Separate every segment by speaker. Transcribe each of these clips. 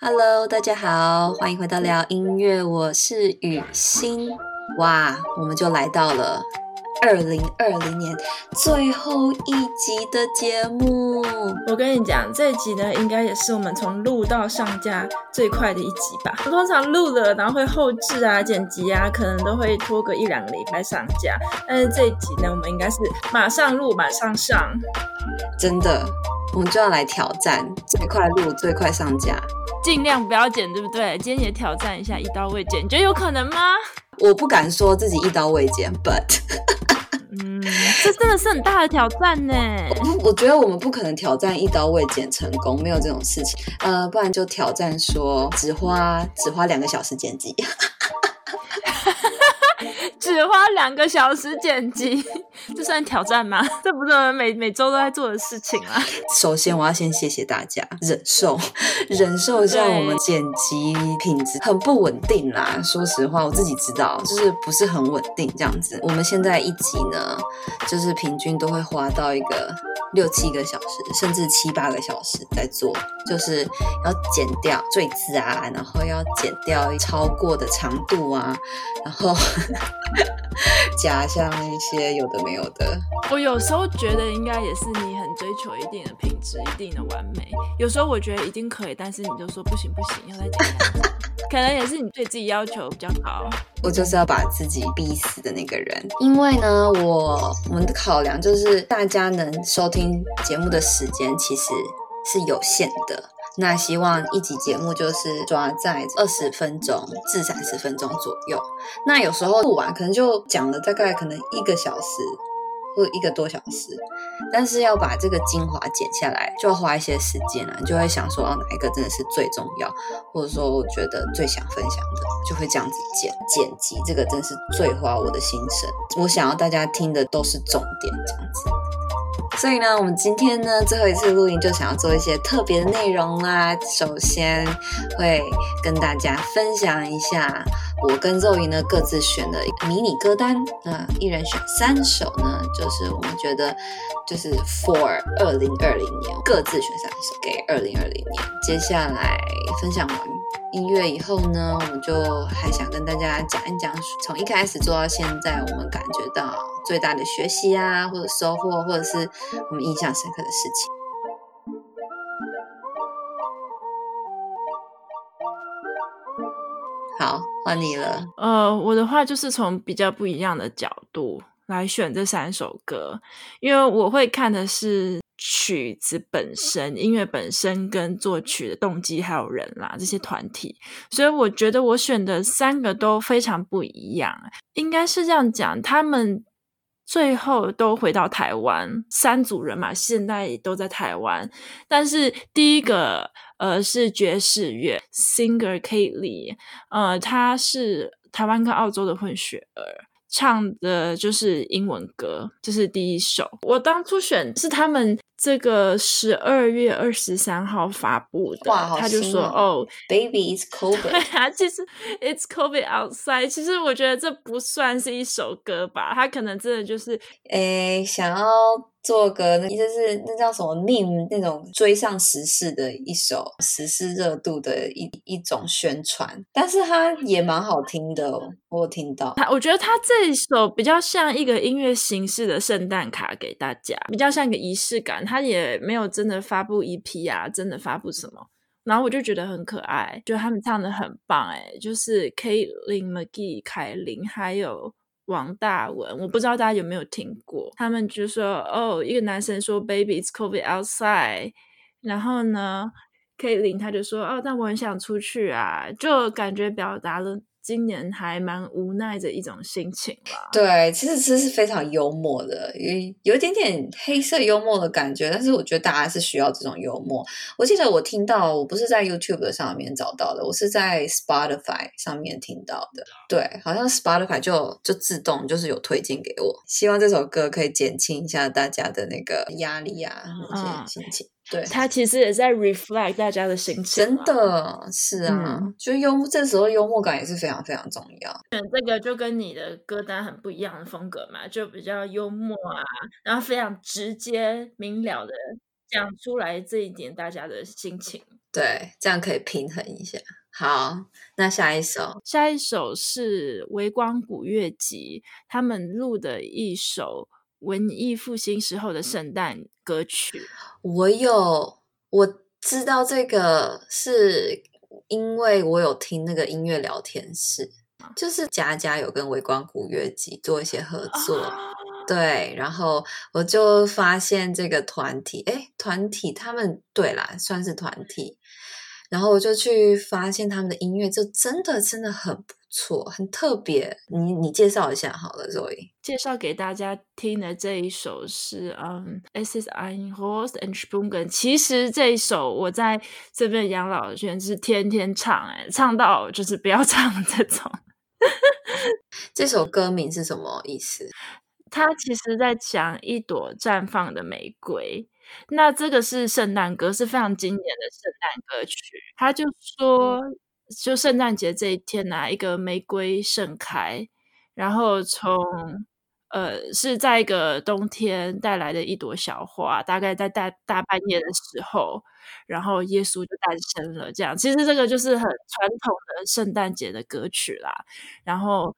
Speaker 1: Hello，大家好，欢迎回到聊音乐，我是雨欣。哇，我们就来到了二零二零年最后一集的节目。
Speaker 2: 我跟你讲，这一集呢，应该也是我们从录到上架最快的一集吧。通常录了，然后会后置啊、剪辑啊，可能都会拖个一两个礼拜上架。但是这一集呢，我们应该是马上录，马上上。
Speaker 1: 真的，我们就要来挑战最快录、最快上架。
Speaker 2: 尽量不要剪，对不对？今天也挑战一下一刀未剪，你觉得有可能吗？
Speaker 1: 我不敢说自己一刀未剪，but，
Speaker 2: 嗯，这真的是很大的挑战呢。
Speaker 1: 我觉得我们不可能挑战一刀未剪成功，没有这种事情。呃，不然就挑战说只花只花两个小时剪辑。
Speaker 2: 只花两个小时剪辑，这算挑战吗？这不是我们每每周都在做的事情啊。
Speaker 1: 首先，我要先谢谢大家忍受，忍受一下我们剪辑品质很不稳定啦。说实话，我自己知道，就是不是很稳定这样子。我们现在一集呢，就是平均都会花到一个六七个小时，甚至七八个小时在做，就是要剪掉赘字啊，然后要剪掉超过的长度啊，然后。加上一些有的没有的，
Speaker 2: 我有时候觉得应该也是你很追求一定的品质、一定的完美。有时候我觉得一定可以，但是你就说不行不行，要再加。可能也是你对自己要求比较高。
Speaker 1: 我就是要把自己逼死的那个人，因为呢，我我们的考量就是大家能收听节目的时间其实是有限的。那希望一集节目就是抓在二十分钟至三十分钟左右。那有时候录完可能就讲了大概可能一个小时或一个多小时，但是要把这个精华剪下来，就要花一些时间了。就会想说，哪一个真的是最重要，或者说我觉得最想分享的，就会这样子剪。剪辑这个真是最花我的心神。我想要大家听的都是重点，这样子。所以呢，我们今天呢最后一次录音就想要做一些特别的内容啦。首先会跟大家分享一下我跟肉姨呢各自选的迷你歌单，那一人选三首呢，就是我们觉得就是 for 二零二零年各自选三首给二零二零年。接下来分享完音乐以后呢，我们就还想跟大家讲一讲从一开始做到现在，我们感觉到。最大的学习啊，或者收获，或者是我们印象深刻的事情。好，换你了。
Speaker 2: 呃，我的话就是从比较不一样的角度来选这三首歌，因为我会看的是曲子本身、音乐本身跟作曲的动机，还有人啦这些团体，所以我觉得我选的三个都非常不一样。应该是这样讲，他们。最后都回到台湾，三组人嘛，现在都在台湾。但是第一个，呃，是爵士乐 singer Kate Lee，呃，他是台湾跟澳洲的混血儿。唱的就是英文歌，这是第一首。我当初选是他们这个十二月二十三号发布的，
Speaker 1: 哇，
Speaker 2: 他就说哦
Speaker 1: ，Baby it's COVID。
Speaker 2: 对啊，其实 It's COVID outside。其实我觉得这不算是一首歌吧，他可能真的就是
Speaker 1: 诶想要。做个那就是那叫什么 meme 那种追上时事的一首时事热度的一一种宣传，但是它也蛮好听的，我有听到。
Speaker 2: 他我觉得他这一首比较像一个音乐形式的圣诞卡给大家，比较像一个仪式感。他也没有真的发布 EP 啊，真的发布什么，然后我就觉得很可爱，就他们唱的很棒，诶，就是 Kaitlyn McGee 凯琳还有。王大文，我不知道大家有没有听过，他们就说哦，一个男生说 “Baby, it's COVID outside”，然后呢，Kaitlyn 他就说哦，但我很想出去啊，就感觉表达了。今年还蛮无奈的一种心情吧。
Speaker 1: 对，其实这是非常幽默的，有有一点点黑色幽默的感觉，但是我觉得大家是需要这种幽默。我记得我听到，我不是在 YouTube 上面找到的，我是在 Spotify 上面听到的。对，好像 Spotify 就就自动就是有推荐给我。希望这首歌可以减轻一下大家的那个压力啊，那些心情。对，
Speaker 2: 他其实也在 reflect 大家的心情。
Speaker 1: 真的是啊，嗯、就幽默，这时候幽默感也是非常非常重要。
Speaker 2: 选，这个就跟你的歌单很不一样的风格嘛，就比较幽默啊，然后非常直接明了的讲出来这一点大家的心情。
Speaker 1: 对，这样可以平衡一下。好，那下一首，
Speaker 2: 下一首是微光古乐集他们录的一首文艺复兴时候的圣诞歌曲。
Speaker 1: 我有，我知道这个是因为我有听那个音乐聊天室，就是佳佳有跟微光古乐集做一些合作，哦、对，然后我就发现这个团体，诶，团体他们对啦，算是团体。然后我就去发现他们的音乐，就真的真的很不错，很特别。你你介绍一下好了，Zoe。
Speaker 2: 介绍给大家听的这一首是嗯，Es ist ein Rose entsprungen。其实这一首我在这边养老圈是天天唱，哎，唱到就是不要唱这种。
Speaker 1: 这首歌名是什么意思？
Speaker 2: 它其实在讲一朵绽放的玫瑰。那这个是圣诞歌，是非常经典的圣诞歌曲。他就说，就圣诞节这一天啊，一个玫瑰盛开，然后从呃是在一个冬天带来的一朵小花，大概在大大半夜的时候，然后耶稣就诞生了。这样，其实这个就是很传统的圣诞节的歌曲啦。然后。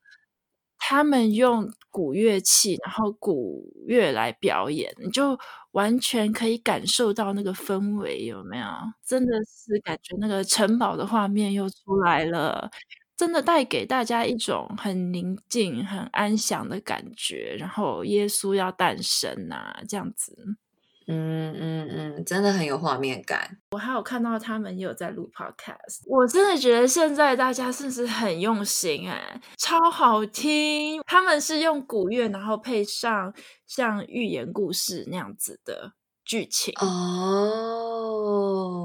Speaker 2: 他们用古乐器，然后古乐来表演，你就完全可以感受到那个氛围，有没有？真的是感觉那个城堡的画面又出来了，真的带给大家一种很宁静、很安详的感觉。然后耶稣要诞生啊，这样子。
Speaker 1: 嗯嗯嗯，真的很有画面感。
Speaker 2: 我还有看到他们也有在录 podcast，我真的觉得现在大家是不是很用心哎，超好听。他们是用古乐，然后配上像寓言故事那样子的。剧情
Speaker 1: 哦，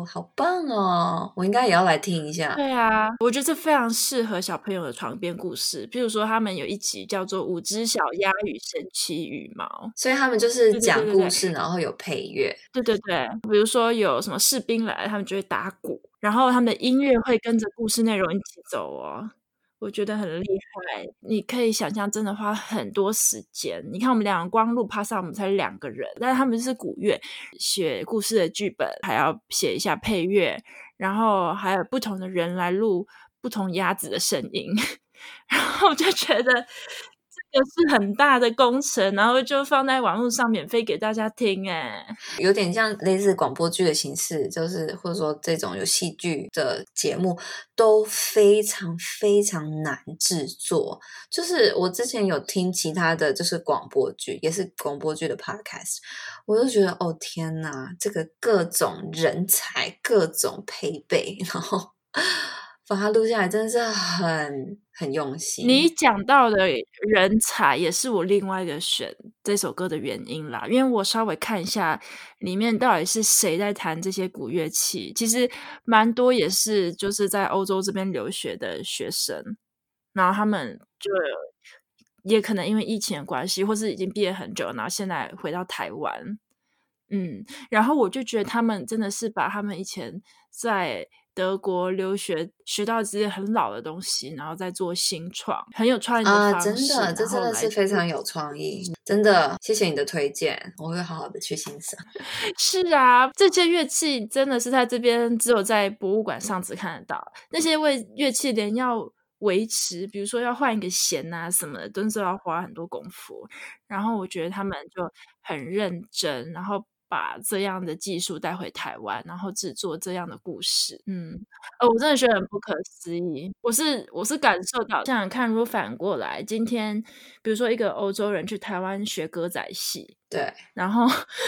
Speaker 1: 好棒哦！我应该也要来听一下。
Speaker 2: 对啊，我觉得这非常适合小朋友的床边故事。譬如说，他们有一集叫做《五只小鸭与神奇羽毛》，
Speaker 1: 所以他们就是讲故事，然后有配乐。
Speaker 2: 对对对，比如说有什么士兵来，他们就会打鼓，然后他们的音乐会跟着故事内容一起走哦。我觉得很厉害，你可以想象，真的花很多时间。你看，我们两个光录 Podcast，我们才两个人，但是他们是古乐，写故事的剧本，还要写一下配乐，然后还有不同的人来录不同鸭子的声音，然后我就觉得。也是很大的工程，然后就放在网络上免费给大家听，哎，
Speaker 1: 有点像类似广播剧的形式，就是或者说这种有戏剧的节目都非常非常难制作。就是我之前有听其他的就是广播剧，也是广播剧的 podcast，我就觉得哦天哪，这个各种人才、各种配备，然后。把它录下来真的是很很用心。
Speaker 2: 你讲到的人才也是我另外一个选这首歌的原因啦，因为我稍微看一下里面到底是谁在弹这些古乐器，其实蛮多也是就是在欧洲这边留学的学生，然后他们就也可能因为疫情的关系，或是已经毕业很久，然后现在回到台湾，嗯，然后我就觉得他们真的是把他们以前在。德国留学学到这些很老的东西，然后再做新创，很有创意的方式。啊，真的，
Speaker 1: 这真的是非常有创意，真的，谢谢你的推荐，我会好好的去欣赏。
Speaker 2: 是啊，这些乐器真的是在这边只有在博物馆上只看得到，那些为乐器连要维持，比如说要换一个弦啊什么的，都是要花很多功夫。然后我觉得他们就很认真，然后。把这样的技术带回台湾，然后制作这样的故事，嗯，呃，我真的觉得很不可思议。我是我是感受到，想想看，如果反过来，今天比如说一个欧洲人去台湾学歌仔戏，
Speaker 1: 对，
Speaker 2: 然后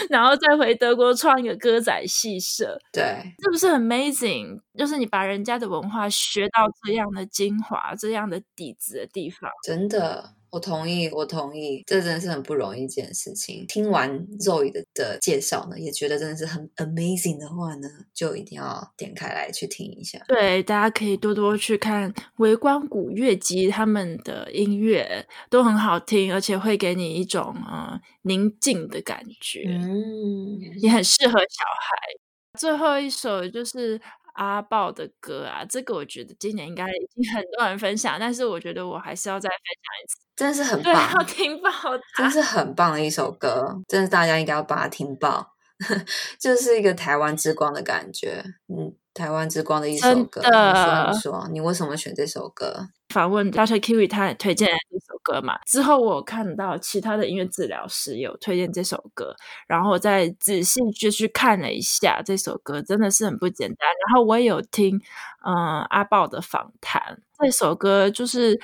Speaker 2: 然后再回德国创一个歌仔戏社，
Speaker 1: 对，
Speaker 2: 是不是很 amazing？就是你把人家的文化学到这样的精华、这样的底子的地方，
Speaker 1: 真的。我同意，我同意，这真的是很不容易一件事情。听完 Zoe 的的介绍呢，也觉得真的是很 amazing 的话呢，就一定要点开来去听一下。
Speaker 2: 对，大家可以多多去看微光古乐集，他们的音乐都很好听，而且会给你一种呃宁静的感觉，嗯，也很适合小孩。最后一首就是阿豹的歌啊，这个我觉得今年应该已经很多人分享，但是我觉得我还是要再分享一次，
Speaker 1: 真的是 很棒，
Speaker 2: 要听爆，
Speaker 1: 真是很棒的一首歌，真的大家应该要把它听爆，就是一个台湾之光的感觉，嗯。台湾之光的一首歌，你说你说，你为什么选这首歌？
Speaker 2: 访问 Dr. Kiwi，他推荐这首歌嘛。之后我看到其他的音乐治疗师有推荐这首歌，然后我再仔细就去看了一下这首歌，真的是很不简单。然后我也有听嗯阿豹的访谈，这首歌就是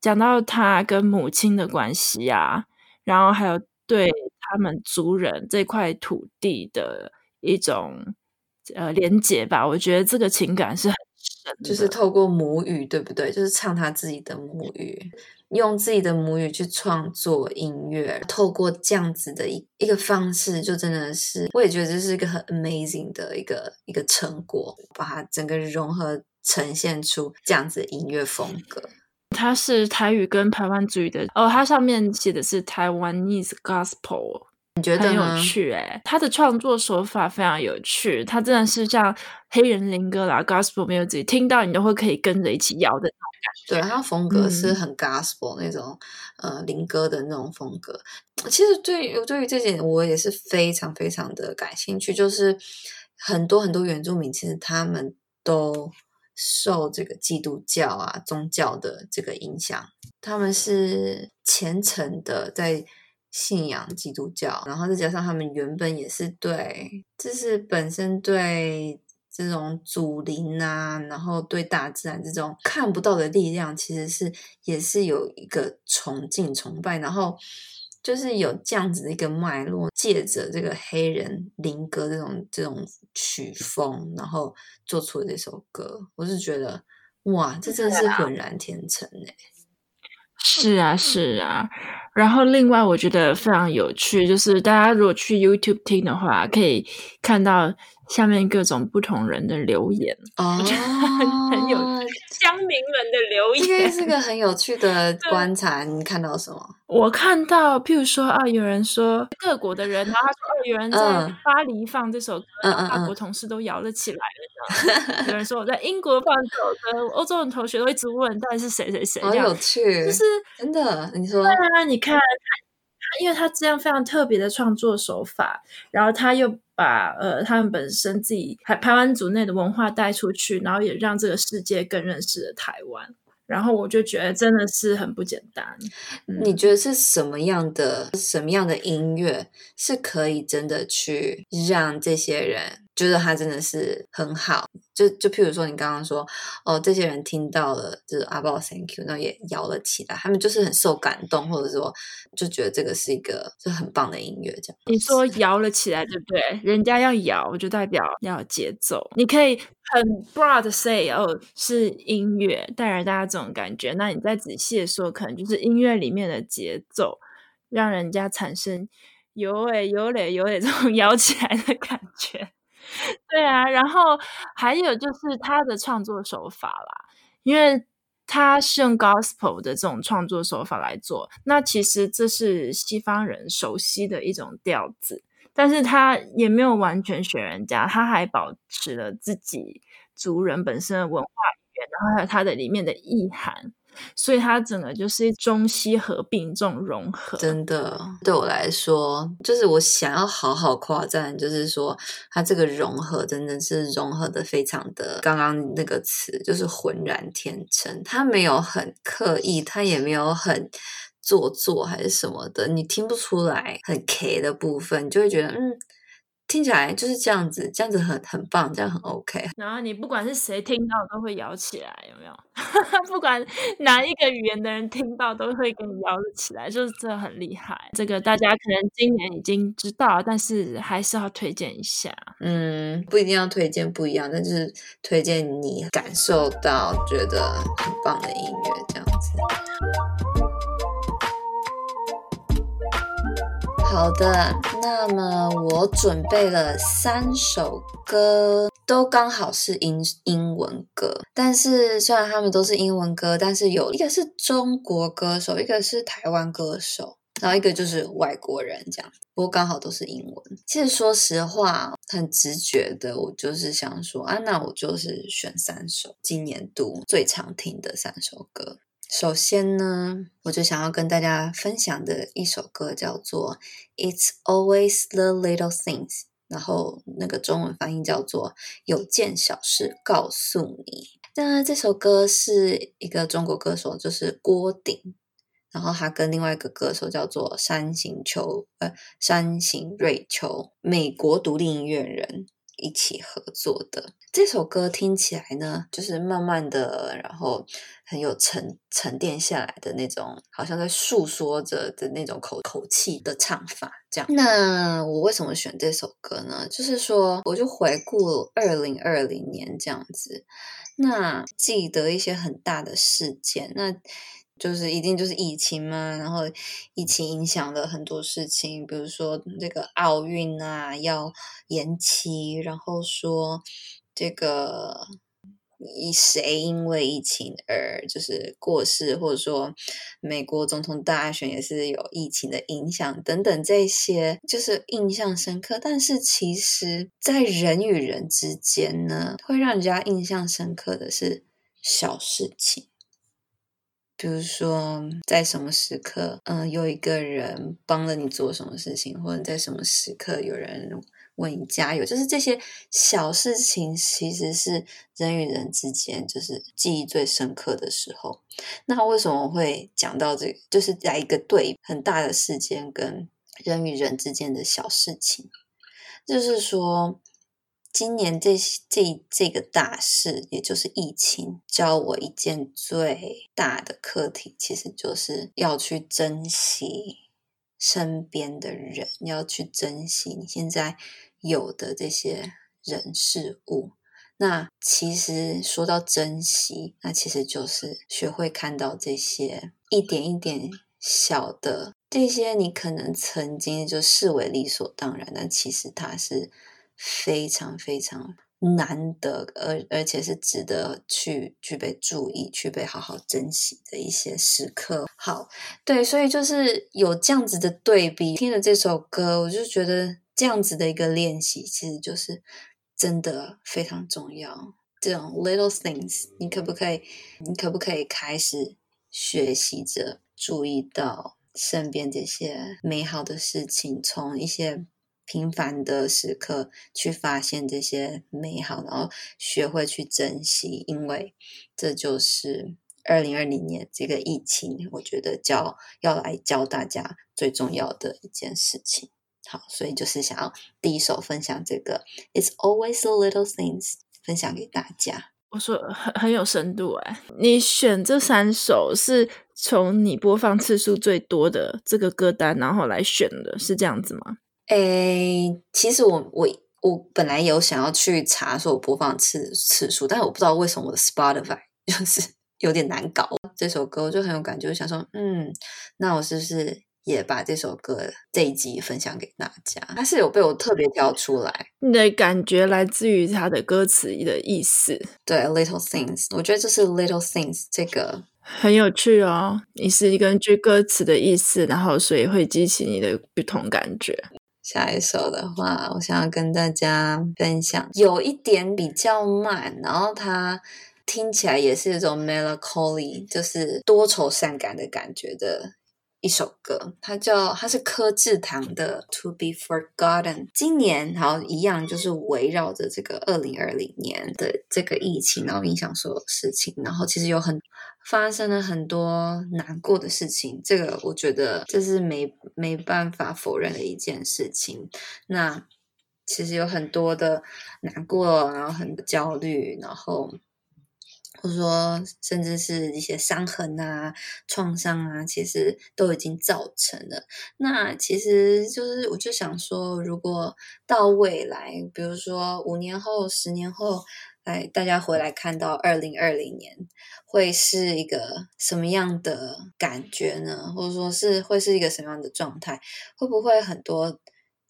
Speaker 2: 讲到他跟母亲的关系啊，然后还有对他们族人这块土地的一种。呃，连结吧，我觉得这个情感是很
Speaker 1: 就是透过母语，对不对？就是唱他自己的母语，用自己的母语去创作音乐，透过这样子的一一个方式，就真的是，我也觉得这是一个很 amazing 的一个一个成果，把它整个融合呈现出这样子的音乐风格。
Speaker 2: 它是台语跟台湾主语的，哦，它上面写的是 Taiwanese Gospel。
Speaker 1: 你觉得
Speaker 2: 很有趣哎、欸，他的创作手法非常有趣，他真的是像黑人灵歌啦，Gospel music，听到你都会可以跟着一起摇的那种感觉。
Speaker 1: 对，他风格是很 Gospel 那种，嗯、呃，灵歌的那种风格。其实对于对于这点，我也是非常非常的感兴趣。就是很多很多原住民，其实他们都受这个基督教啊宗教的这个影响，他们是虔诚的在。信仰基督教，然后再加上他们原本也是对，就是本身对这种祖灵啊，然后对大自然这种看不到的力量，其实是也是有一个崇敬、崇拜，然后就是有这样子的一个脉络，借着这个黑人灵歌这种这种曲风，然后做出了这首歌，我是觉得哇，这真的是浑然天成哎。
Speaker 2: 是啊，是啊。然后另外我觉得非常有趣，就是大家如果去 YouTube 听的话，可以看到下面各种不同人的留言
Speaker 1: 哦，
Speaker 2: 我觉得很，很有乡民们的留言，
Speaker 1: 这是个很有趣的观察。你看到什么？
Speaker 2: 我看到，譬如说啊，有人说各国的人，然后他说、啊、有人在巴黎放这首歌，法国同事都摇了起来了。有人说我在英国放这首歌，欧洲的同学都一直问到底是谁谁谁，
Speaker 1: 好有趣，
Speaker 2: 就是
Speaker 1: 真的。你说，
Speaker 2: 对啊，你看他，因为他这样非常特别的创作手法，然后他又把呃他们本身自己台台湾族内的文化带出去，然后也让这个世界更认识了台湾。然后我就觉得真的是很不简
Speaker 1: 单。你觉得是什么样的什么样的音乐是可以真的去让这些人觉得他真的是很好？就就譬如说你刚刚说哦，这些人听到了就是阿爆 Thank you，然后也摇了起来，他们就是很受感动，或者说就觉得这个是一个就很棒的音乐。这样
Speaker 2: 你说摇了起来，对不对？人家要摇，就代表要有节奏。你可以很 broad say 哦，是音乐带来大家这种感觉。那你再仔细的说，可能就是音乐里面的节奏，让人家产生有诶有嘞有嘞这种 摇起来的感觉。对啊，然后还有就是他的创作手法啦，因为他是用 gospel 的这种创作手法来做，那其实这是西方人熟悉的一种调子，但是他也没有完全学人家，他还保持了自己族人本身的文化语言，然后还有他的里面的意涵。所以它整个就是中西合并这种融合，
Speaker 1: 真的对我来说，就是我想要好好夸赞，就是说它这个融合真的是融合的非常的，刚刚那个词就是浑然天成，它没有很刻意，它也没有很做作还是什么的，你听不出来很 K 的部分，你就会觉得嗯。听起来就是这样子，这样子很很棒，这样很 OK。
Speaker 2: 然后你不管是谁听到都会摇起来，有没有？不管哪一个语言的人听到都会跟你摇起来，就是这很厉害。这个大家可能今年已经知道，但是还是要推荐一下。
Speaker 1: 嗯，不一定要推荐不一样，但是推荐你感受到觉得很棒的音乐，这样子。好的，那么我准备了三首歌，都刚好是英英文歌。但是虽然他们都是英文歌，但是有一个是中国歌手，一个是台湾歌手。然后一个就是外国人这样，不过刚好都是英文。其实说实话，很直觉的，我就是想说啊，那我就是选三首今年度最常听的三首歌。首先呢，我就想要跟大家分享的一首歌叫做《It's Always the Little Things》，然后那个中文翻译叫做“有件小事告诉你”。那这首歌是一个中国歌手，就是郭顶。然后他跟另外一个歌手叫做山形秋，呃，山形瑞秋，美国独立音乐人一起合作的。这首歌听起来呢，就是慢慢的，然后很有沉沉淀下来的那种，好像在诉说着的那种口口气的唱法。这样，那我为什么选这首歌呢？就是说，我就回顾二零二零年这样子，那记得一些很大的事件，那。就是一定就是疫情嘛，然后疫情影响了很多事情，比如说这个奥运啊要延期，然后说这个以谁因为疫情而就是过世，或者说美国总统大选也是有疫情的影响等等这些，就是印象深刻。但是其实，在人与人之间呢，会让人家印象深刻的是小事情。比如说，在什么时刻，嗯、有一个人帮了你做什么事情，或者在什么时刻有人为你加油，就是这些小事情，其实是人与人之间就是记忆最深刻的时候。那为什么会讲到这个？就是在一个对很大的事件跟人与人之间的小事情，就是说。今年这这这个大事，也就是疫情，教我一件最大的课题，其实就是要去珍惜身边的人，要去珍惜你现在有的这些人事物。那其实说到珍惜，那其实就是学会看到这些一点一点小的这些，你可能曾经就视为理所当然，但其实它是。非常非常难得，而而且是值得去具备注意、去被好好珍惜的一些时刻。好，对，所以就是有这样子的对比，听了这首歌，我就觉得这样子的一个练习，其实就是真的非常重要。这种 little things，你可不可以？你可不可以开始学习着注意到身边这些美好的事情，从一些。平凡的时刻，去发现这些美好，然后学会去珍惜，因为这就是二零二零年这个疫情，我觉得教要来教大家最重要的一件事情。好，所以就是想要第一首分享这个，It's always the little things，分享给大家。
Speaker 2: 我说很很有深度哎，你选这三首是从你播放次数最多的这个歌单，然后来选的，是这样子吗？
Speaker 1: 诶，其实我我我本来有想要去查说我播放次次数，但是我不知道为什么我的 Spotify 就是 有点难搞。这首歌我就很有感觉，我想说，嗯，那我是不是也把这首歌这一集分享给大家？它是有被我特别挑出来。
Speaker 2: 你的感觉来自于它的歌词的意思。
Speaker 1: 对，Little Things，我觉得这是 Little Things 这个
Speaker 2: 很有趣哦。你是根据歌词的意思，然后所以会激起你的不同感觉。
Speaker 1: 下一首的话，我想要跟大家分享，有一点比较慢，然后它听起来也是一种 melancholy，就是多愁善感的感觉的一首歌。它叫，它是柯智堂的《To Be Forgotten》。今年好像一样，就是围绕着这个二零二零年的这个疫情，然后影响所有事情，然后其实有很。发生了很多难过的事情，这个我觉得这是没没办法否认的一件事情。那其实有很多的难过，然后很焦虑，然后或者说甚至是一些伤痕啊、创伤啊，其实都已经造成了。那其实就是我就想说，如果到未来，比如说五年后、十年后。哎，大家回来看到二零二零年会是一个什么样的感觉呢？或者说是会是一个什么样的状态？会不会很多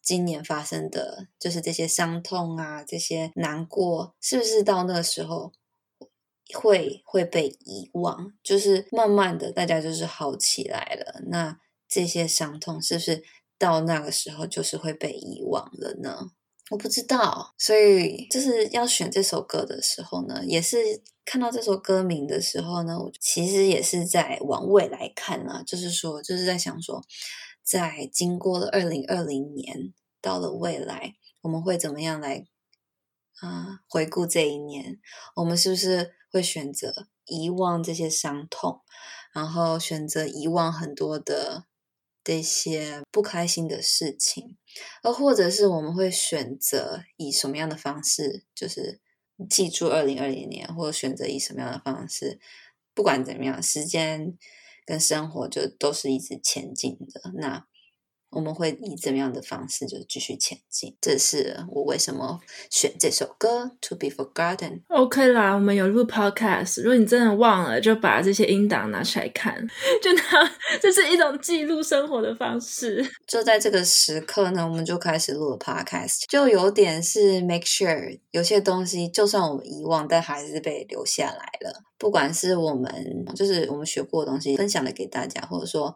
Speaker 1: 今年发生的就是这些伤痛啊，这些难过，是不是到那个时候会会被遗忘？就是慢慢的，大家就是好起来了。那这些伤痛是不是到那个时候就是会被遗忘了呢？我不知道，所以就是要选这首歌的时候呢，也是看到这首歌名的时候呢，我其实也是在往未来看啊，就是说，就是在想说，在经过了二零二零年，到了未来，我们会怎么样来啊回顾这一年？我们是不是会选择遗忘这些伤痛，然后选择遗忘很多的？这些不开心的事情，而或者是我们会选择以什么样的方式，就是记住二零二零年，或者选择以什么样的方式，不管怎么样，时间跟生活就都是一直前进的。那。我们会以怎么样的方式就继续前进？这是我为什么选这首歌《To Be Forgotten》。
Speaker 2: OK 啦，我们有录 Podcast，如果你真的忘了，就把这些音档拿出来看，就拿这是一种记录生活的方式。
Speaker 1: 就在这个时刻呢，我们就开始录了 Podcast，就有点是 make sure 有些东西就算我们遗忘，但还是被留下来了。不管是我们就是我们学过的东西分享了给大家，或者说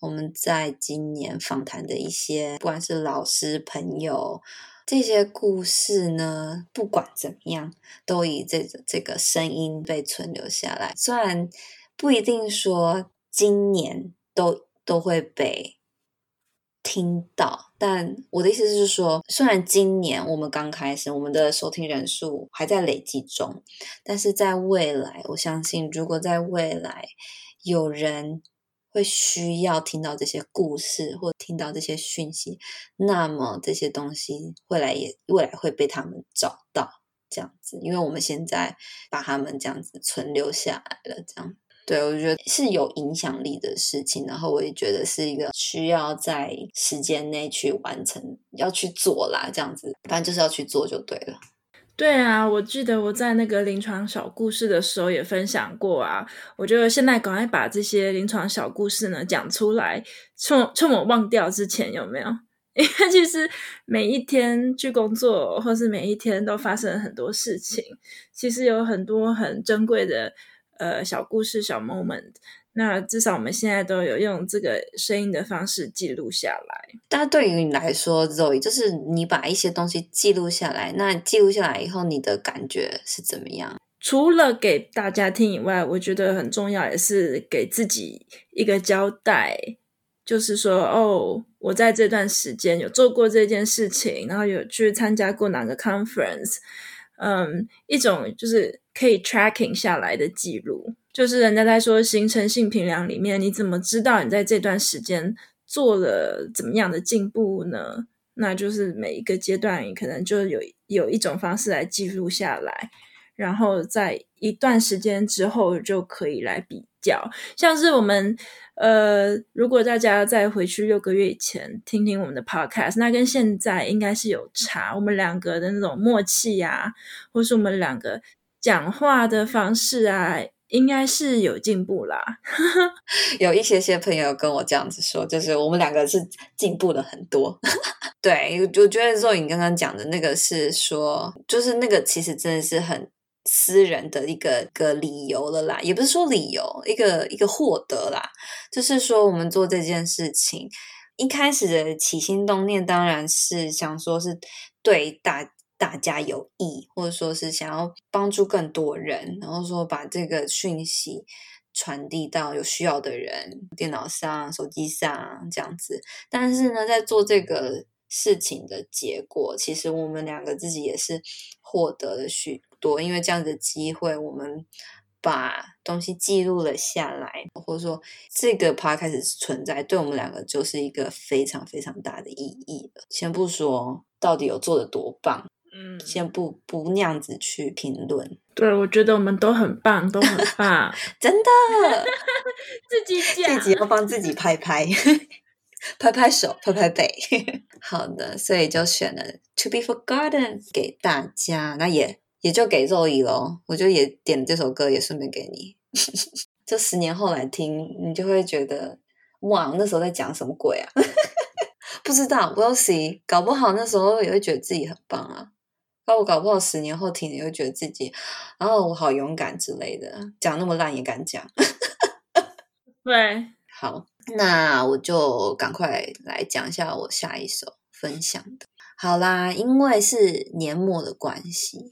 Speaker 1: 我们在今年访谈的一些，不管是老师、朋友这些故事呢，不管怎么样，都以这个这个声音被存留下来。虽然不一定说今年都都会被。听到，但我的意思是说，虽然今年我们刚开始，我们的收听人数还在累积中，但是在未来，我相信，如果在未来有人会需要听到这些故事或听到这些讯息，那么这些东西未来也未来会被他们找到，这样子，因为我们现在把他们这样子存留下来了，这样。对，我觉得是有影响力的事情，然后我也觉得是一个需要在时间内去完成，要去做啦，这样子，反正就是要去做就对了。
Speaker 2: 对啊，我记得我在那个临床小故事的时候也分享过啊，我觉得现在赶快把这些临床小故事呢讲出来，趁趁我忘掉之前有没有？因为其实每一天去工作，或是每一天都发生了很多事情，其实有很多很珍贵的。呃，小故事、小 moment，那至少我们现在都有用这个声音的方式记录下来。
Speaker 1: 但对于你来说，Zoe，就是你把一些东西记录下来，那记录下来以后，你的感觉是怎么样？
Speaker 2: 除了给大家听以外，我觉得很重要，也是给自己一个交代，就是说，哦，我在这段时间有做过这件事情，然后有去参加过哪个 conference。嗯，一种就是可以 tracking 下来的记录，就是人家在说形成性评量里面，你怎么知道你在这段时间做了怎么样的进步呢？那就是每一个阶段，你可能就有有一种方式来记录下来，然后在一段时间之后就可以来比较，像是我们。呃，如果大家再回去六个月以前听听我们的 podcast，那跟现在应该是有差。我们两个的那种默契啊，或是我们两个讲话的方式啊，应该是有进步啦。
Speaker 1: 有一些些朋友跟我这样子说，就是我们两个是进步了很多。对，我觉得若颖刚刚讲的那个是说，就是那个其实真的是很。私人的一个个理由了啦，也不是说理由，一个一个获得啦，就是说我们做这件事情一开始的起心动念，当然是想说是对大大家有益，或者说是想要帮助更多人，然后说把这个讯息传递到有需要的人，电脑上、手机上这样子。但是呢，在做这个事情的结果，其实我们两个自己也是获得了许。多，因为这样的机会，我们把东西记录了下来，或者说这个 podcast 存在，对我们两个就是一个非常非常大的意义了。先不说到底有做的多棒，嗯，先不不那样子去评论。
Speaker 2: 对，我觉得我们都很棒，都很 棒，
Speaker 1: 真的。
Speaker 2: 自己讲，
Speaker 1: 自己要帮自己拍拍，拍拍手，拍拍背。好的，所以就选了《To Be Forgotten》给大家，那也。也就给 Zoe 咯，我就也点这首歌，也顺便给你。就十年后来听，你就会觉得哇，那时候在讲什么鬼啊？不知道，We'll see，搞不好那时候也会觉得自己很棒啊。那我搞不好十年后听，也会觉得自己，然后我好勇敢之类的，讲那么烂也敢讲。
Speaker 2: 对，
Speaker 1: 好，那我就赶快来讲一下我下一首分享的。好啦，因为是年末的关系，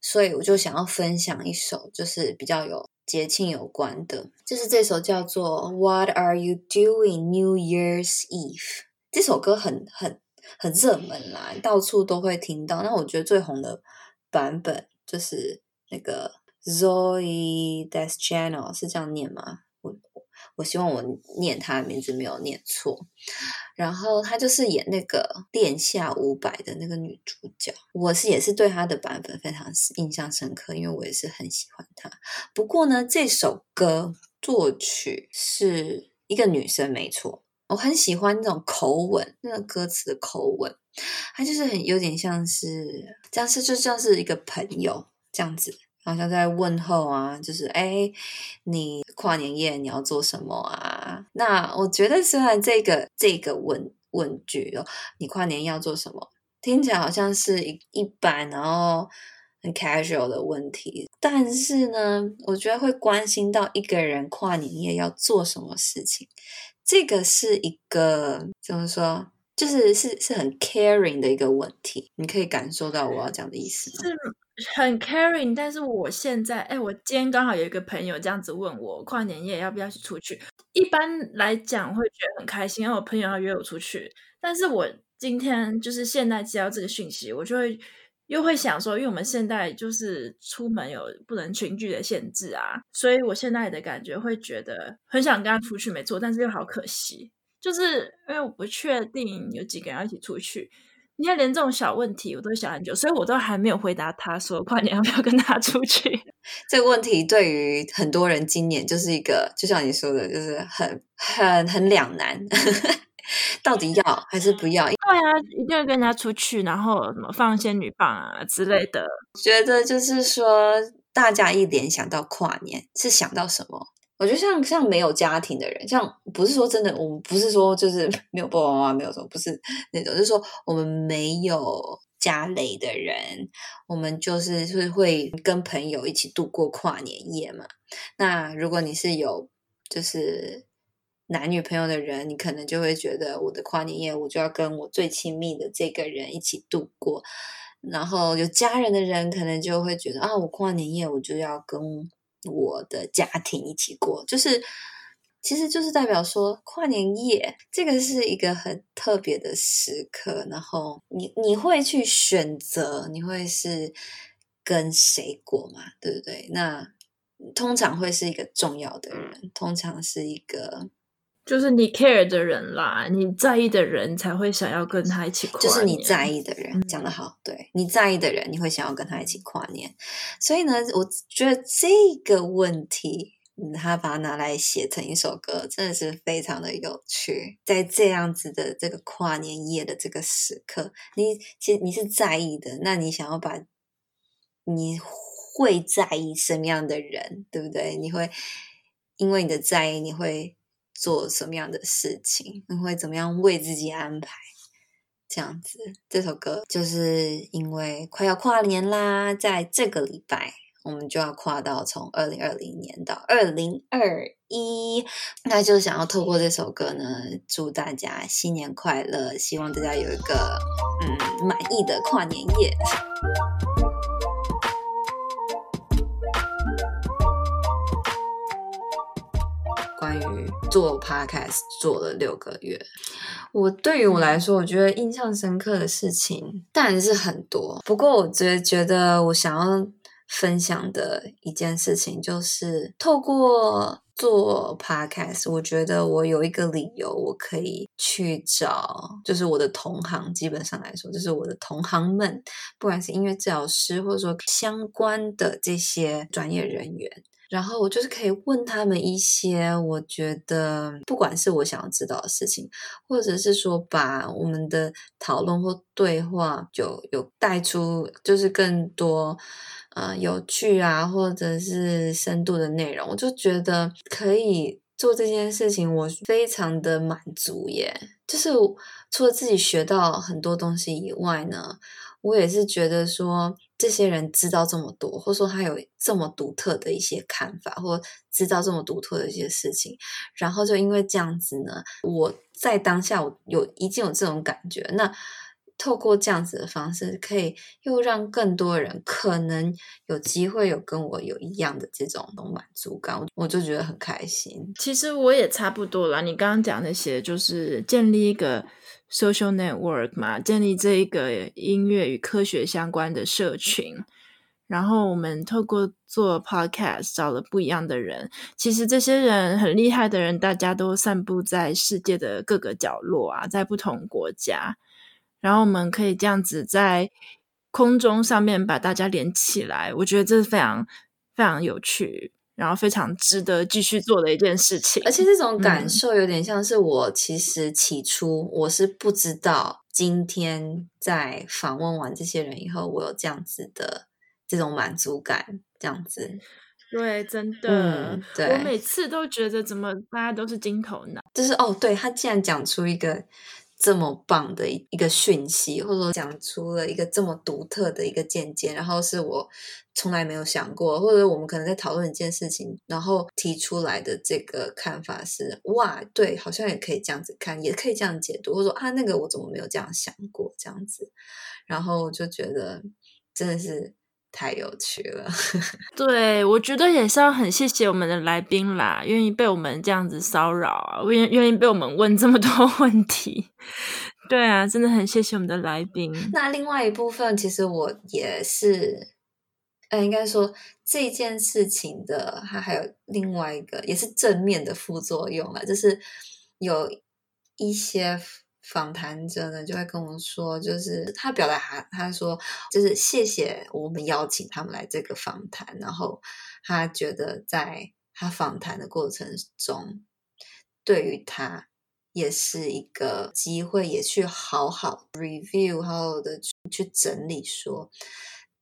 Speaker 1: 所以我就想要分享一首，就是比较有节庆有关的，就是这首叫做《What Are You Doing New Year's Eve》。这首歌很很很热门啦，到处都会听到。那我觉得最红的版本就是那个 Zoe Deschanel，是这样念吗？我我希望我念他的名字没有念错。然后她就是演那个《殿下五百》的那个女主角，我是也是对她的版本非常印象深刻，因为我也是很喜欢她。不过呢，这首歌作曲是一个女生，没错。我很喜欢那种口吻，那个歌词的口吻，它就是很有点像是，像是就像是一个朋友这样子，好像在问候啊，就是哎，你跨年夜你要做什么啊？那我觉得虽然这个这个问问句哦，你跨年要做什么，听起来好像是一一般，然后很 casual 的问题，但是呢，我觉得会关心到一个人跨年夜要做什么事情。这个是一个怎么说？就是是是很 caring 的一个问题，你可以感受到我要讲的意思
Speaker 2: 吗？很 caring，但是我现在，哎，我今天刚好有一个朋友这样子问我，跨年夜要不要一起出去？一般来讲会觉得很开心，因为我朋友要约我出去，但是我今天就是现在接到这个讯息，我就会。又会想说，因为我们现在就是出门有不能群聚的限制啊，所以我现在的感觉会觉得很想跟他出去，没错，但是又好可惜，就是因为我不确定有几个人要一起出去。你看，连这种小问题我都想很久，所以我都还没有回答他说跨年要不要跟他出去。
Speaker 1: 这个问题对于很多人今年就是一个，就像你说的，就是很很很两难。到底要还是不要？对
Speaker 2: 啊，一定要跟人家出去，然后什么放仙女棒啊之类的。
Speaker 1: 觉得就是说，大家一联想到跨年是想到什么？我觉得像像没有家庭的人，像不是说真的，我们不是说就是没有爸爸妈妈，没有什么，不是那种，就是说我们没有家累的人，我们就是是会跟朋友一起度过跨年夜嘛。那如果你是有，就是。男女朋友的人，你可能就会觉得我的跨年夜我就要跟我最亲密的这个人一起度过，然后有家人的人可能就会觉得啊，我跨年夜我就要跟我的家庭一起过，就是其实就是代表说跨年夜这个是一个很特别的时刻，然后你你会去选择你会是跟谁过嘛，对不对？那通常会是一个重要的人，通常是一个。
Speaker 2: 就是你 care 的人啦，你在意的人才会想要跟他一起跨年。
Speaker 1: 就是你在意的人，讲得好，对，你在意的人，你会想要跟他一起跨年。所以呢，我觉得这个问题，他把它拿来写成一首歌，真的是非常的有趣。在这样子的这个跨年夜的这个时刻，你其实你是在意的，那你想要把，你会在意什么样的人，对不对？你会因为你的在意，你会。做什么样的事情，你会怎么样为自己安排？这样子，这首歌就是因为快要跨年啦，在这个礼拜，我们就要跨到从二零二零年到二零二一，那就想要透过这首歌呢，祝大家新年快乐，希望大家有一个嗯满意的跨年夜。关于做 podcast 做了六个月，我对于我来说，我觉得印象深刻的事情当然是很多。不过，我觉觉得我想要分享的一件事情，就是透过做 podcast，我觉得我有一个理由，我可以去找，就是我的同行。基本上来说，就是我的同行们，不管是音乐治疗师，或者说相关的这些专业人员。然后我就是可以问他们一些我觉得不管是我想要知道的事情，或者是说把我们的讨论或对话就有带出就是更多呃有趣啊或者是深度的内容，我就觉得可以做这件事情，我非常的满足耶。就是除了自己学到很多东西以外呢，我也是觉得说这些人知道这么多，或者说他有这么独特的一些看法，或知道这么独特的一些事情，然后就因为这样子呢，我在当下我有已经有这种感觉，那透过这样子的方式，可以又让更多人可能有机会有跟我有一样的这种满足感，我就觉得很开心。
Speaker 2: 其实我也差不多了，你刚刚讲那些就是建立一个。Social network 嘛，建立这一个音乐与科学相关的社群，然后我们透过做 podcast 找了不一样的人。其实这些人很厉害的人，大家都散布在世界的各个角落啊，在不同国家。然后我们可以这样子在空中上面把大家连起来，我觉得这是非常非常有趣。然后非常值得继续做的一件事情，
Speaker 1: 而且这种感受有点像是我其实起初我是不知道，今天在访问完这些人以后，我有这样子的这种满足感，这样子。
Speaker 2: 对，真的，
Speaker 1: 嗯、对，
Speaker 2: 我每次都觉得怎么大家都是金头脑，
Speaker 1: 就是哦，对，他竟然讲出一个。这么棒的一个讯息，或者说讲出了一个这么独特的一个见解，然后是我从来没有想过，或者我们可能在讨论一件事情，然后提出来的这个看法是哇，对，好像也可以这样子看，也可以这样解读，或者说啊，那个我怎么没有这样想过这样子，然后就觉得真的是。太有趣了，
Speaker 2: 对，我觉得也是要很谢谢我们的来宾啦，愿意被我们这样子骚扰啊，愿愿意被我们问这么多 问题，对啊，真的很谢谢我们的来宾。
Speaker 1: 那另外一部分，其实我也是，呃，应该说这件事情的，它还有另外一个，也是正面的副作用啦，就是有一些。访谈者呢就会跟我说，就是他表达他他说，就是谢谢我们邀请他们来这个访谈，然后他觉得在他访谈的过程中，对于他也是一个机会，也去好好 review，好好的去去整理，说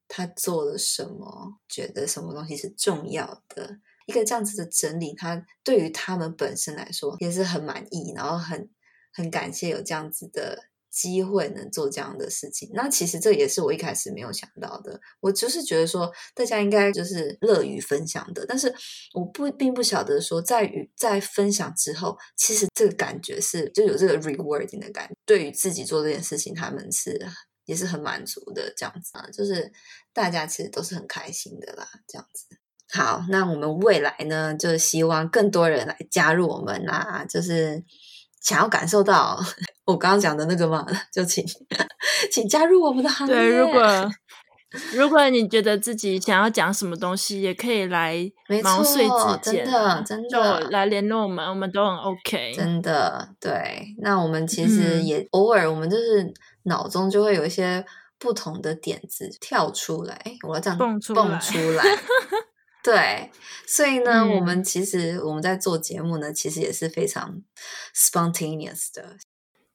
Speaker 1: 他做了什么，觉得什么东西是重要的，一个这样子的整理，他对于他们本身来说也是很满意，然后很。很感谢有这样子的机会能做这样的事情。那其实这也是我一开始没有想到的。我就是觉得说大家应该就是乐于分享的，但是我不并不晓得说在与在分享之后，其实这个感觉是就有这个 rewarding 的感觉。对于自己做这件事情，他们是也是很满足的这样子啊，就是大家其实都是很开心的啦，这样子。好，那我们未来呢，就是希望更多人来加入我们啦，就是。想要感受到我刚刚讲的那个吗？就请请加入我们的行列。
Speaker 2: 对，如果 如果你觉得自己想要讲什么东西，也可以来毛遂自荐，
Speaker 1: 真的真的
Speaker 2: 就来联络我们，我们都很 OK。
Speaker 1: 真的，对。那我们其实也偶尔，我们就是脑中就会有一些不同的点子跳出来，我要这样
Speaker 2: 蹦出
Speaker 1: 蹦出来。对，所以呢，
Speaker 2: 嗯、
Speaker 1: 我们其实我们在做节目呢，其实也是非常 spontaneous 的。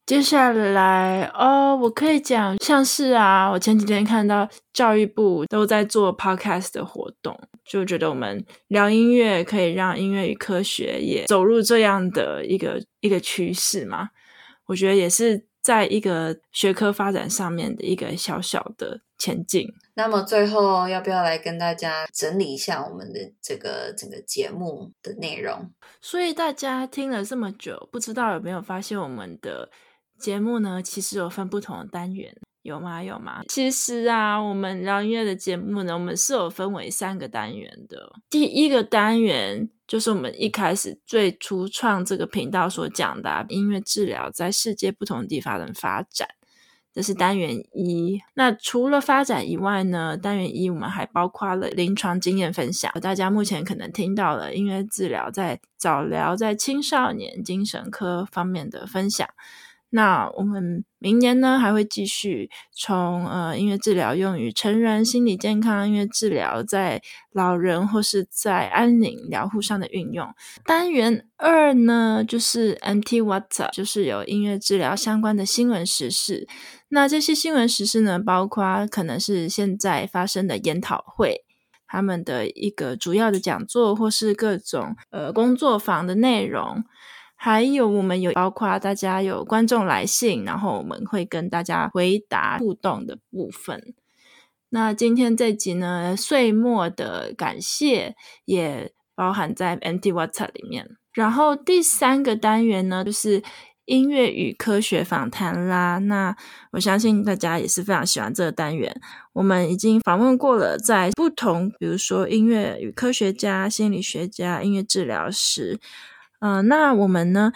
Speaker 2: 接下来哦，我可以讲，像是啊，我前几天看到教育部都在做 podcast 的活动，就觉得我们聊音乐可以让音乐与科学也走入这样的一个一个趋势嘛。我觉得也是在一个学科发展上面的一个小小的前进。
Speaker 1: 那么最后要不要来跟大家整理一下我们的这个整个节目的内容？
Speaker 2: 所以大家听了这么久，不知道有没有发现我们的节目呢？其实有分不同的单元，有吗？有吗？其实啊，我们聊音乐的节目呢，我们是有分为三个单元的。第一个单元就是我们一开始最初创这个频道所讲的，音乐治疗在世界不同地方的发展。这是单元一。那除了发展以外呢，单元一我们还包括了临床经验分享。大家目前可能听到了音乐治疗在早疗、在青少年精神科方面的分享。那我们明年呢，还会继续从呃音乐治疗用于成人心理健康、音乐治疗在老人或是在安宁疗护上的运用。单元二呢，就是 MT Water，就是有音乐治疗相关的新闻时事。那这些新闻时事呢，包括可能是现在发生的研讨会，他们的一个主要的讲座，或是各种呃工作坊的内容。还有，我们有包括大家有观众来信，然后我们会跟大家回答互动的部分。那今天这集呢，岁末的感谢也包含在 Empty Water 里面。然后第三个单元呢，就是音乐与科学访谈啦。那我相信大家也是非常喜欢这个单元。我们已经访问过了，在不同，比如说音乐与科学家、心理学家、音乐治疗师。嗯、呃，那我们呢，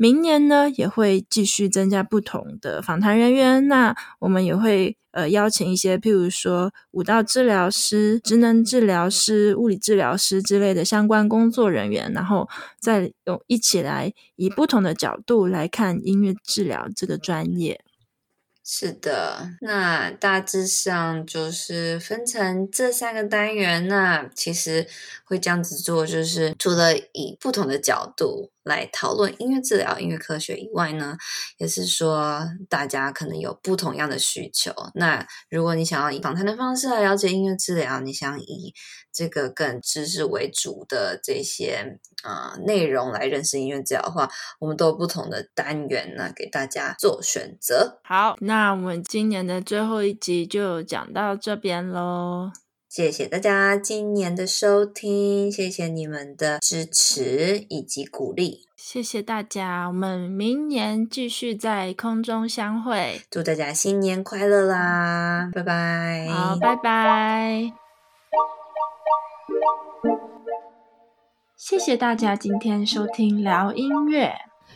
Speaker 2: 明年呢也会继续增加不同的访谈人员。那我们也会呃邀请一些，譬如说舞蹈治疗师、职能治疗师、物理治疗师之类的相关工作人员，然后再用一起来以不同的角度来看音乐治疗这个专业。
Speaker 1: 是的，那大致上就是分成这三个单元。那其实会这样子做，就是除了以不同的角度来讨论音乐治疗、音乐科学以外呢，也是说大家可能有不同样的需求。那如果你想要以访谈的方式来了解音乐治疗，你想以这个更知识为主的这些啊、呃、内容来认识音乐治疗的话，我们都有不同的单元呢，给大家做选择。
Speaker 2: 好，那我们今年的最后一集就讲到这边喽。
Speaker 1: 谢谢大家今年的收听，谢谢你们的支持以及鼓励，
Speaker 2: 谢谢大家，我们明年继续在空中相会，
Speaker 1: 祝大家新年快乐啦，拜拜，
Speaker 2: 好，拜拜，谢谢大家今天收听聊音乐。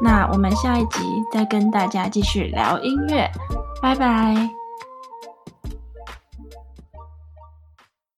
Speaker 2: 那我们下一集再跟大家继续聊音乐。拜拜。